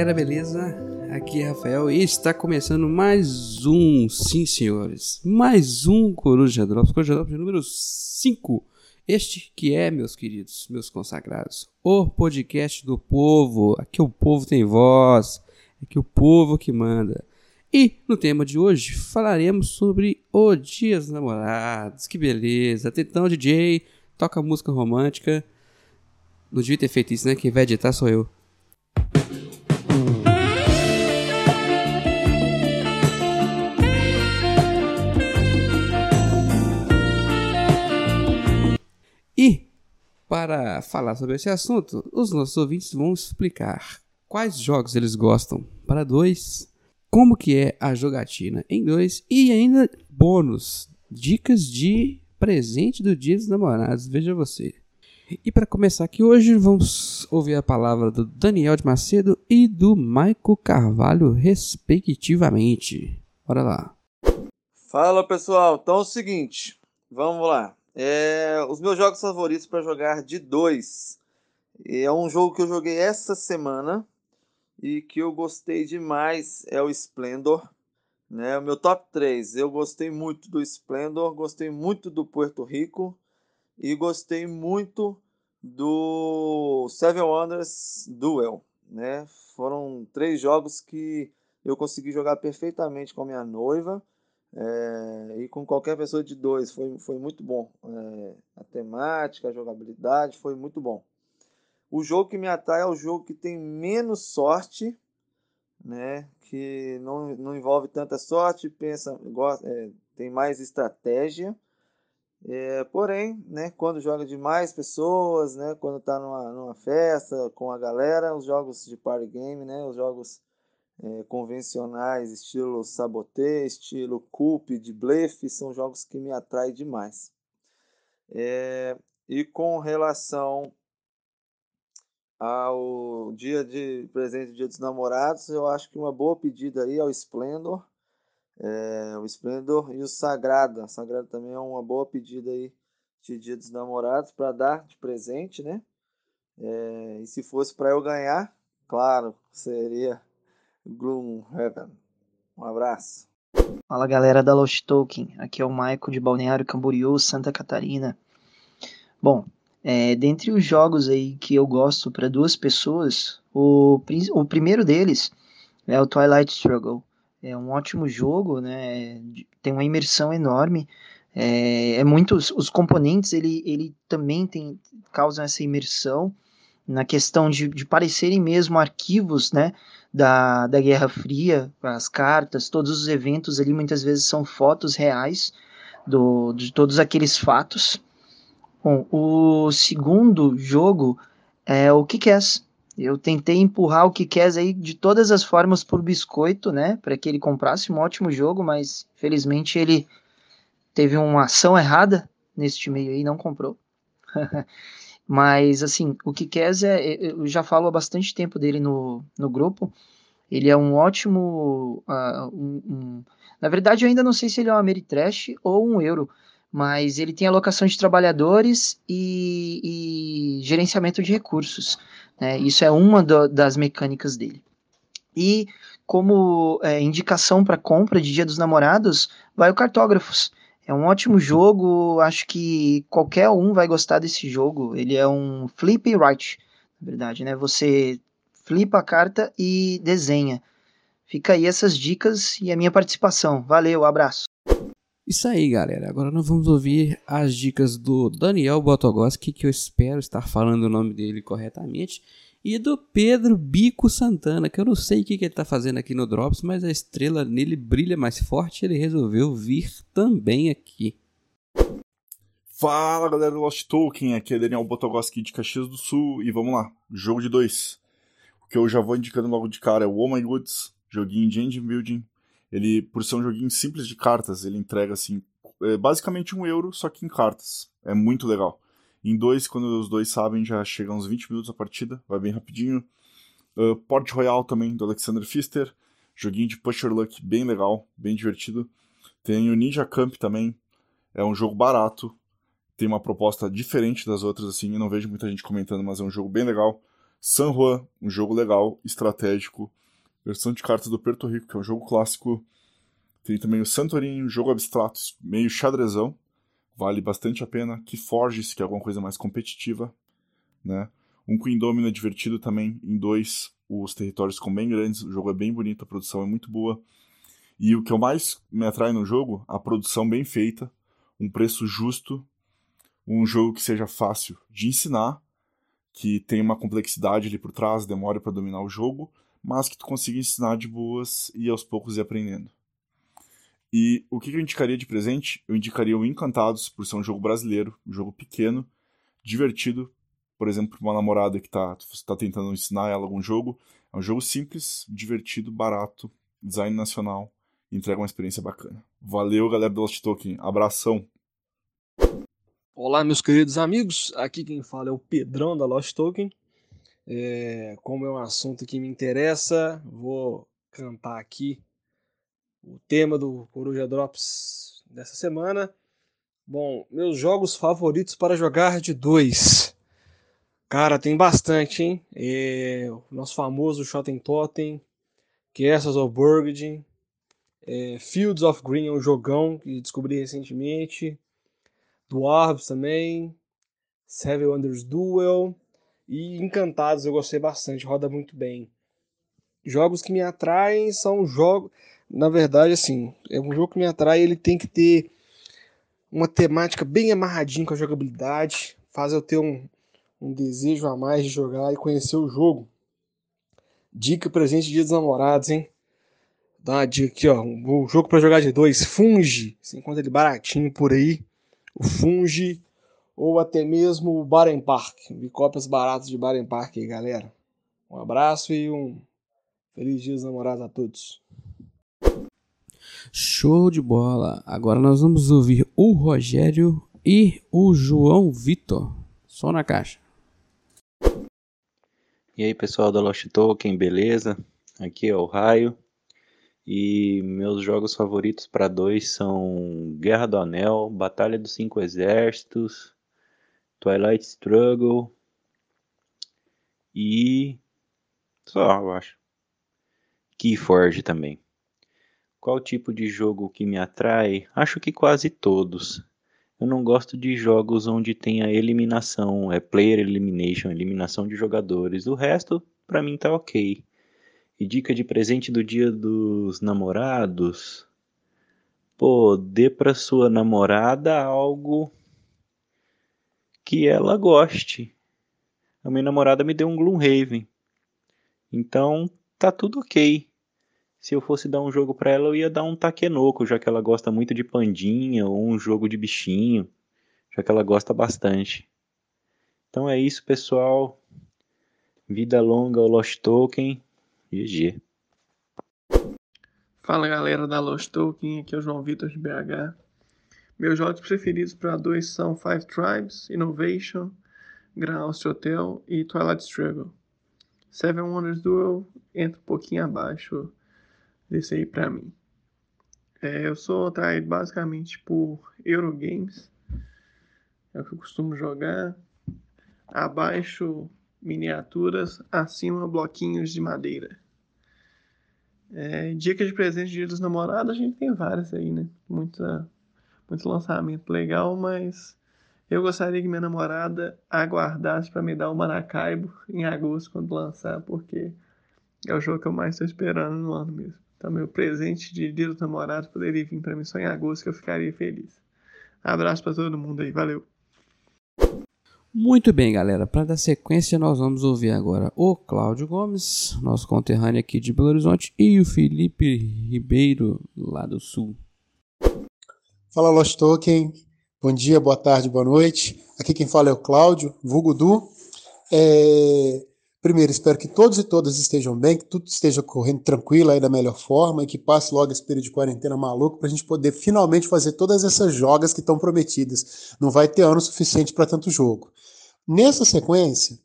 galera, beleza? Aqui é Rafael e está começando mais um, sim senhores, mais um Coruja Drops, Coruja Drops número 5. Este que é, meus queridos, meus consagrados, o podcast do povo. Aqui o povo tem voz, aqui o povo que manda. E no tema de hoje falaremos sobre o Dia dos Namorados. Que beleza! Atenção, DJ, toca música romântica. Não devia ter feito isso, né? Quem vai editar sou eu. Para falar sobre esse assunto, os nossos ouvintes vão explicar quais jogos eles gostam para dois, como que é a jogatina em dois e ainda bônus, dicas de presente do Dia dos Namorados, veja você. E para começar aqui hoje, vamos ouvir a palavra do Daniel de Macedo e do Maico Carvalho, respectivamente. Bora lá. Fala pessoal, então é o seguinte, vamos lá. É, os meus jogos favoritos para jogar de dois. É um jogo que eu joguei essa semana e que eu gostei demais é o Splendor. Né? O meu top 3. Eu gostei muito do Splendor, gostei muito do Puerto Rico e gostei muito do Seven Wonders Duel. Né? Foram três jogos que eu consegui jogar perfeitamente com a minha noiva é, e com qualquer pessoa de dois. Foi, foi muito bom. É, a temática, a jogabilidade foi muito bom. O jogo que me atrai é o jogo que tem menos sorte, né? que não, não envolve tanta sorte, pensa, gosta, é, tem mais estratégia. É, porém, né, quando joga de mais pessoas, né, quando está numa, numa festa com a galera, os jogos de party game, né, os jogos é, convencionais, estilo Saboté, estilo Coup, de Blefe, são jogos que me atraem demais. É, e com relação ao dia de presente Dia dos Namorados, eu acho que uma boa pedida aí é o Splendor, é, o Splendor e o Sagrada. Sagrada também é uma boa pedida aí de Dia dos Namorados para dar de presente, né? É, e se fosse para eu ganhar, claro, seria Gloomhaven. Um abraço. Fala galera da Lost Token, aqui é o Maico de Balneário Camboriú, Santa Catarina. Bom, é, dentre os jogos aí que eu gosto para duas pessoas, o, o primeiro deles é o Twilight Struggle. É um ótimo jogo, né? Tem uma imersão enorme. É, é os componentes ele, ele também tem causam essa imersão na questão de, de parecerem mesmo arquivos, né? Da, da Guerra Fria, as cartas, todos os eventos ali muitas vezes são fotos reais do, de todos aqueles fatos. Bom, o segundo jogo é o Kikés. Eu tentei empurrar o Kikés aí de todas as formas por biscoito, né, para que ele comprasse um ótimo jogo, mas felizmente ele teve uma ação errada neste meio aí, não comprou. Mas, assim, o Kikés é, é. Eu já falo há bastante tempo dele no, no grupo. Ele é um ótimo. Uh, um, um... Na verdade, eu ainda não sei se ele é um Ameritrash ou um Euro. Mas ele tem alocação de trabalhadores e, e gerenciamento de recursos. Né? Isso é uma do, das mecânicas dele. E como é, indicação para compra de Dia dos Namorados, vai o Cartógrafos. É um ótimo jogo, acho que qualquer um vai gostar desse jogo. Ele é um flip and write, na verdade, né? Você flipa a carta e desenha. Fica aí essas dicas e a minha participação. Valeu, abraço. Isso aí, galera. Agora nós vamos ouvir as dicas do Daniel Botogoski, que eu espero estar falando o nome dele corretamente e do Pedro Bico Santana, que eu não sei o que, que ele está fazendo aqui no Drops, mas a estrela nele brilha mais forte e ele resolveu vir também aqui. Fala galera do Lost Token, aqui é Daniel Botogoski de Caxias do Sul e vamos lá, jogo de dois. O que eu já vou indicando logo de cara é o Oh My Goods, joguinho de engine building. Ele, por ser um joguinho simples de cartas, ele entrega assim, é basicamente um euro, só que em cartas. É muito legal. Em dois, quando os dois sabem, já chega uns 20 minutos a partida, vai bem rapidinho. Uh, Port Royal também, do Alexander Pfister. Joguinho de Pusher Luck bem legal, bem divertido. Tem o Ninja Camp também. É um jogo barato. Tem uma proposta diferente das outras, assim. Eu não vejo muita gente comentando, mas é um jogo bem legal. San Juan, um jogo legal, estratégico. Versão de cartas do Porto Rico, que é um jogo clássico. Tem também o Santorini, um jogo abstrato, meio xadrezão. Vale bastante a pena. Que Forges, que é alguma coisa mais competitiva. Né? Um Queen Domino é divertido também, em dois. Os territórios ficam bem grandes, o jogo é bem bonito, a produção é muito boa. E o que eu mais me atrai no jogo, a produção bem feita, um preço justo, um jogo que seja fácil de ensinar, que tem uma complexidade ali por trás, demora para dominar o jogo, mas que tu consiga ensinar de boas e aos poucos ir aprendendo. E o que eu indicaria de presente? Eu indicaria o Encantados, por ser um jogo brasileiro, um jogo pequeno, divertido, por exemplo, para uma namorada que está tá tentando ensinar ela algum jogo. É um jogo simples, divertido, barato, design nacional, entrega uma experiência bacana. Valeu, galera do Lost Token. Abração! Olá, meus queridos amigos. Aqui quem fala é o Pedrão da Lost Token. É, como é um assunto que me interessa, vou cantar aqui o tema do Coruja Drops dessa semana. Bom, meus jogos favoritos para jogar de dois. Cara, tem bastante, hein? É, o nosso famoso Shotten Totem, Castles of Burgundy, é, Fields of Green é um jogão que descobri recentemente. Dwarves também. Seven Wonders Duel. E Encantados eu gostei bastante, roda muito bem. Jogos que me atraem são jogos. Na verdade, assim, é um jogo que me atrai, ele tem que ter uma temática bem amarradinha com a jogabilidade, faz eu ter um, um desejo a mais de jogar e conhecer o jogo. Dica presente dia dos namorados, hein? Dá uma dica aqui, ó. O jogo para jogar de dois, Funge. Você encontra ele baratinho por aí. O Funge. Ou até mesmo o Baren Park. Vi cópias baratas de Baren Park aí, galera. Um abraço e um feliz dia dos namorados a todos. Show de bola. Agora nós vamos ouvir o Rogério e o João Vitor. Só na caixa. E aí, pessoal da Lost Token, beleza? Aqui é o Raio. E meus jogos favoritos para dois são Guerra do Anel, Batalha dos Cinco Exércitos, Twilight Struggle e só, eu acho. Keyforge também. Qual tipo de jogo que me atrai? Acho que quase todos. Eu não gosto de jogos onde tem a eliminação, é player elimination, eliminação de jogadores. O resto, para mim, tá ok. E dica de presente do dia dos namorados. Pô, dê pra sua namorada algo que ela goste. A minha namorada me deu um Gloomhaven. Então, tá tudo ok. Se eu fosse dar um jogo para ela, eu ia dar um Takenoko, já que ela gosta muito de pandinha, ou um jogo de bichinho, já que ela gosta bastante. Então é isso, pessoal. Vida longa ao Lost Token. GG. Fala galera da Lost Token, aqui é o João Vitor de BH. Meus jogos preferidos para dois são Five Tribes, Innovation, Grand Austria Hotel e Twilight Struggle. Seven Wonders Duel entra um pouquinho abaixo desse aí para mim. É, eu sou atraído basicamente por Eurogames, é o que eu costumo jogar. Abaixo miniaturas, acima bloquinhos de madeira. É, dica de presente de dia dos namorados, a gente tem várias aí, né? Muita, muito lançamento legal, mas eu gostaria que minha namorada aguardasse para me dar o Maracaibo em agosto quando lançar, porque é o jogo que eu mais estou esperando no ano mesmo. Então, meu presente de dia dos namorados poderia vir para mim só em agosto, que eu ficaria feliz. Abraço para todo mundo aí, valeu! Muito bem, galera. Para dar sequência, nós vamos ouvir agora o Cláudio Gomes, nosso conterrâneo aqui de Belo Horizonte, e o Felipe Ribeiro, lá do Sul. Fala, Lost Token. Bom dia, boa tarde, boa noite. Aqui quem fala é o Cláudio, vulgo Du. É... Primeiro, espero que todos e todas estejam bem, que tudo esteja correndo tranquilo aí da melhor forma e que passe logo esse período de quarentena maluco para a gente poder finalmente fazer todas essas jogas que estão prometidas. Não vai ter ano suficiente para tanto jogo. Nessa sequência,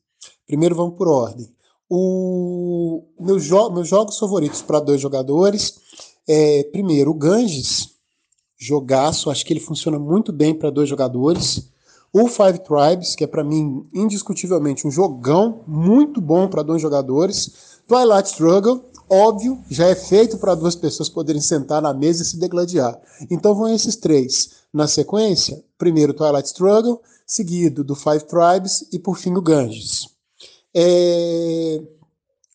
primeiro vamos por ordem. O, meus, jo meus jogos favoritos para dois jogadores é, primeiro, o Ganges, jogaço, acho que ele funciona muito bem para dois jogadores. O Five Tribes, que é para mim indiscutivelmente um jogão muito bom para dois jogadores. Twilight Struggle, óbvio, já é feito para duas pessoas poderem sentar na mesa e se degladiar. Então vão esses três na sequência. Primeiro Twilight Struggle, seguido do Five Tribes e por fim o Ganges. É...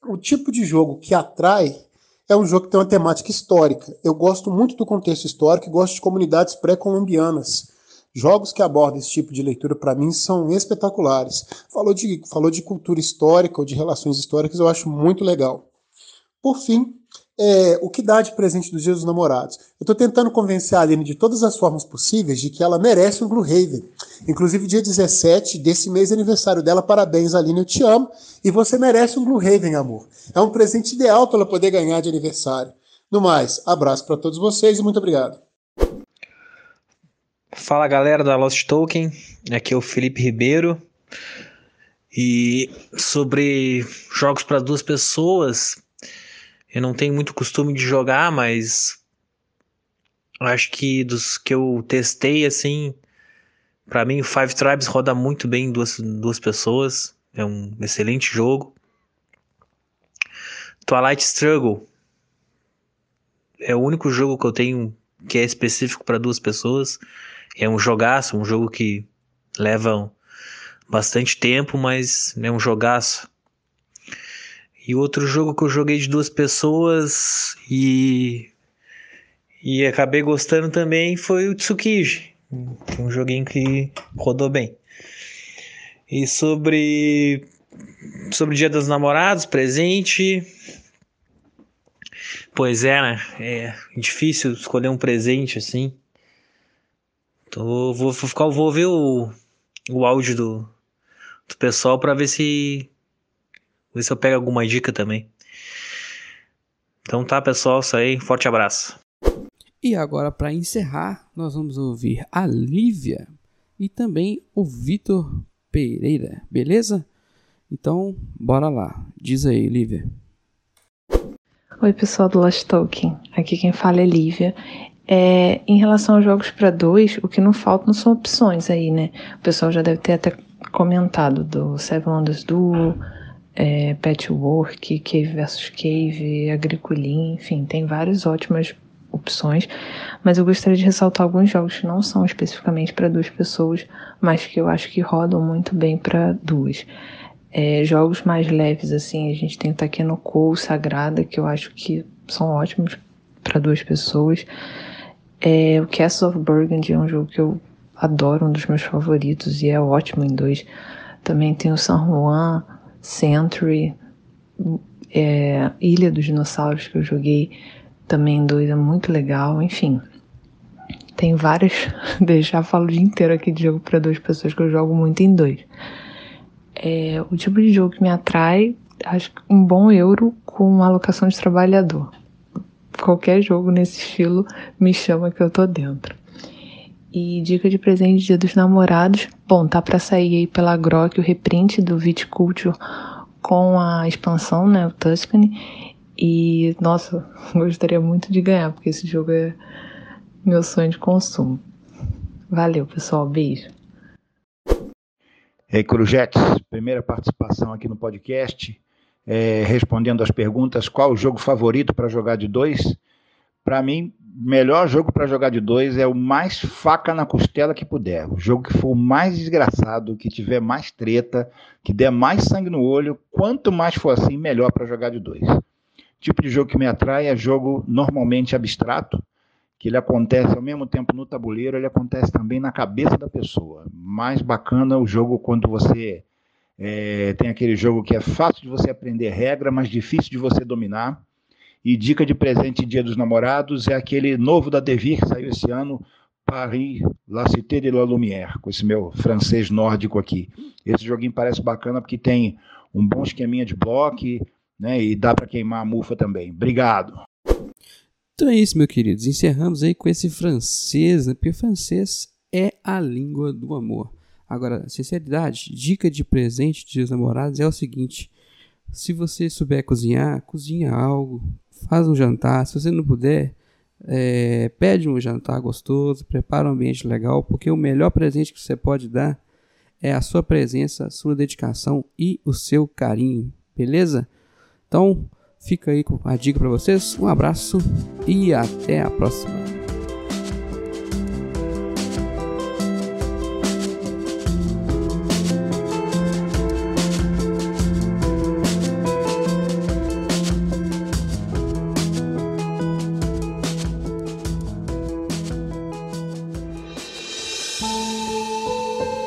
O tipo de jogo que atrai é um jogo que tem uma temática histórica. Eu gosto muito do contexto histórico e gosto de comunidades pré-colombianas. Jogos que abordam esse tipo de leitura, para mim, são espetaculares. Falou de, falou de cultura histórica ou de relações históricas, eu acho muito legal. Por fim, é, o que dá de presente dos dias dos namorados. Eu estou tentando convencer a Aline de todas as formas possíveis de que ela merece um Gloomhaven. Inclusive, dia 17 desse mês é aniversário dela. Parabéns, Aline, eu te amo. E você merece um Gloomhaven, amor. É um presente ideal para ela poder ganhar de aniversário. No mais, abraço para todos vocês e muito obrigado. Fala galera da Lost Token, aqui é o Felipe Ribeiro. E sobre jogos para duas pessoas, eu não tenho muito costume de jogar, mas acho que dos que eu testei, assim, para mim o Five Tribes roda muito bem em duas, duas pessoas. É um excelente jogo. Twilight Struggle é o único jogo que eu tenho que é específico para duas pessoas. É um jogaço, um jogo que leva bastante tempo, mas é um jogaço. E outro jogo que eu joguei de duas pessoas e e acabei gostando também foi o Tsukiji, um joguinho que rodou bem. E sobre sobre Dia dos Namorados, presente. Pois é, né? É difícil escolher um presente assim. Tô, vou, vou, ficar, vou ver o, o áudio do, do pessoal para ver se ver se eu pego alguma dica também. Então tá, pessoal, isso aí. Forte abraço. E agora, para encerrar, nós vamos ouvir a Lívia e também o Vitor Pereira, beleza? Então, bora lá. Diz aí, Lívia. Oi, pessoal do Lost Token. Aqui quem fala é Lívia. É, em relação aos jogos para dois, o que não faltam são opções aí, né? O pessoal já deve ter até comentado do Seven Wonders Duo, é, Patchwork, Cave vs Cave, Agricolim, enfim, tem várias ótimas opções, mas eu gostaria de ressaltar alguns jogos que não são especificamente para duas pessoas, mas que eu acho que rodam muito bem para duas. É, jogos mais leves, assim, a gente tem Takeno Kou, Sagrada, que eu acho que são ótimos para duas pessoas. É, o Castle of Burgundy é um jogo que eu adoro, um dos meus favoritos, e é ótimo em dois. Também tem o San Juan, Century, é, Ilha dos Dinossauros que eu joguei também em dois, é muito legal, enfim. Tem vários, já falo o dia inteiro aqui de jogo para duas pessoas que eu jogo muito em dois. É, o tipo de jogo que me atrai, acho que um bom euro com alocação de trabalhador. Qualquer jogo nesse estilo me chama que eu tô dentro. E dica de presente Dia dos Namorados. Bom, tá para sair aí pela Grok o reprint do Viticulture com a expansão, né, o Tuscany. E nossa, gostaria muito de ganhar, porque esse jogo é meu sonho de consumo. Valeu, pessoal, beijo. Ei, Crujetes, primeira participação aqui no podcast, é, respondendo as perguntas, qual o jogo favorito para jogar de dois? Para mim, melhor jogo para jogar de dois é o mais faca na costela que puder. O jogo que for mais desgraçado, que tiver mais treta, que der mais sangue no olho. Quanto mais for assim, melhor para jogar de dois. O tipo de jogo que me atrai é jogo normalmente abstrato, que ele acontece ao mesmo tempo no tabuleiro, ele acontece também na cabeça da pessoa. Mais bacana o jogo quando você é, tem aquele jogo que é fácil de você aprender regra, mas difícil de você dominar e dica de presente Dia dos Namorados é aquele novo da Devir, que saiu esse ano, Paris, La Cité de la Lumière, com esse meu francês nórdico aqui. Esse joguinho parece bacana porque tem um bom esqueminha de bloco, né, e dá para queimar a mufa também. Obrigado. Então é isso, meus queridos. Encerramos aí com esse francês, né? Porque francês é a língua do amor. Agora, sinceridade, dica de presente de namorados é o seguinte: se você souber cozinhar, cozinha algo, faz um jantar. Se você não puder, é, pede um jantar gostoso, prepara um ambiente legal, porque o melhor presente que você pode dar é a sua presença, a sua dedicação e o seu carinho, beleza? Então, fica aí com a dica para vocês. Um abraço e até a próxima.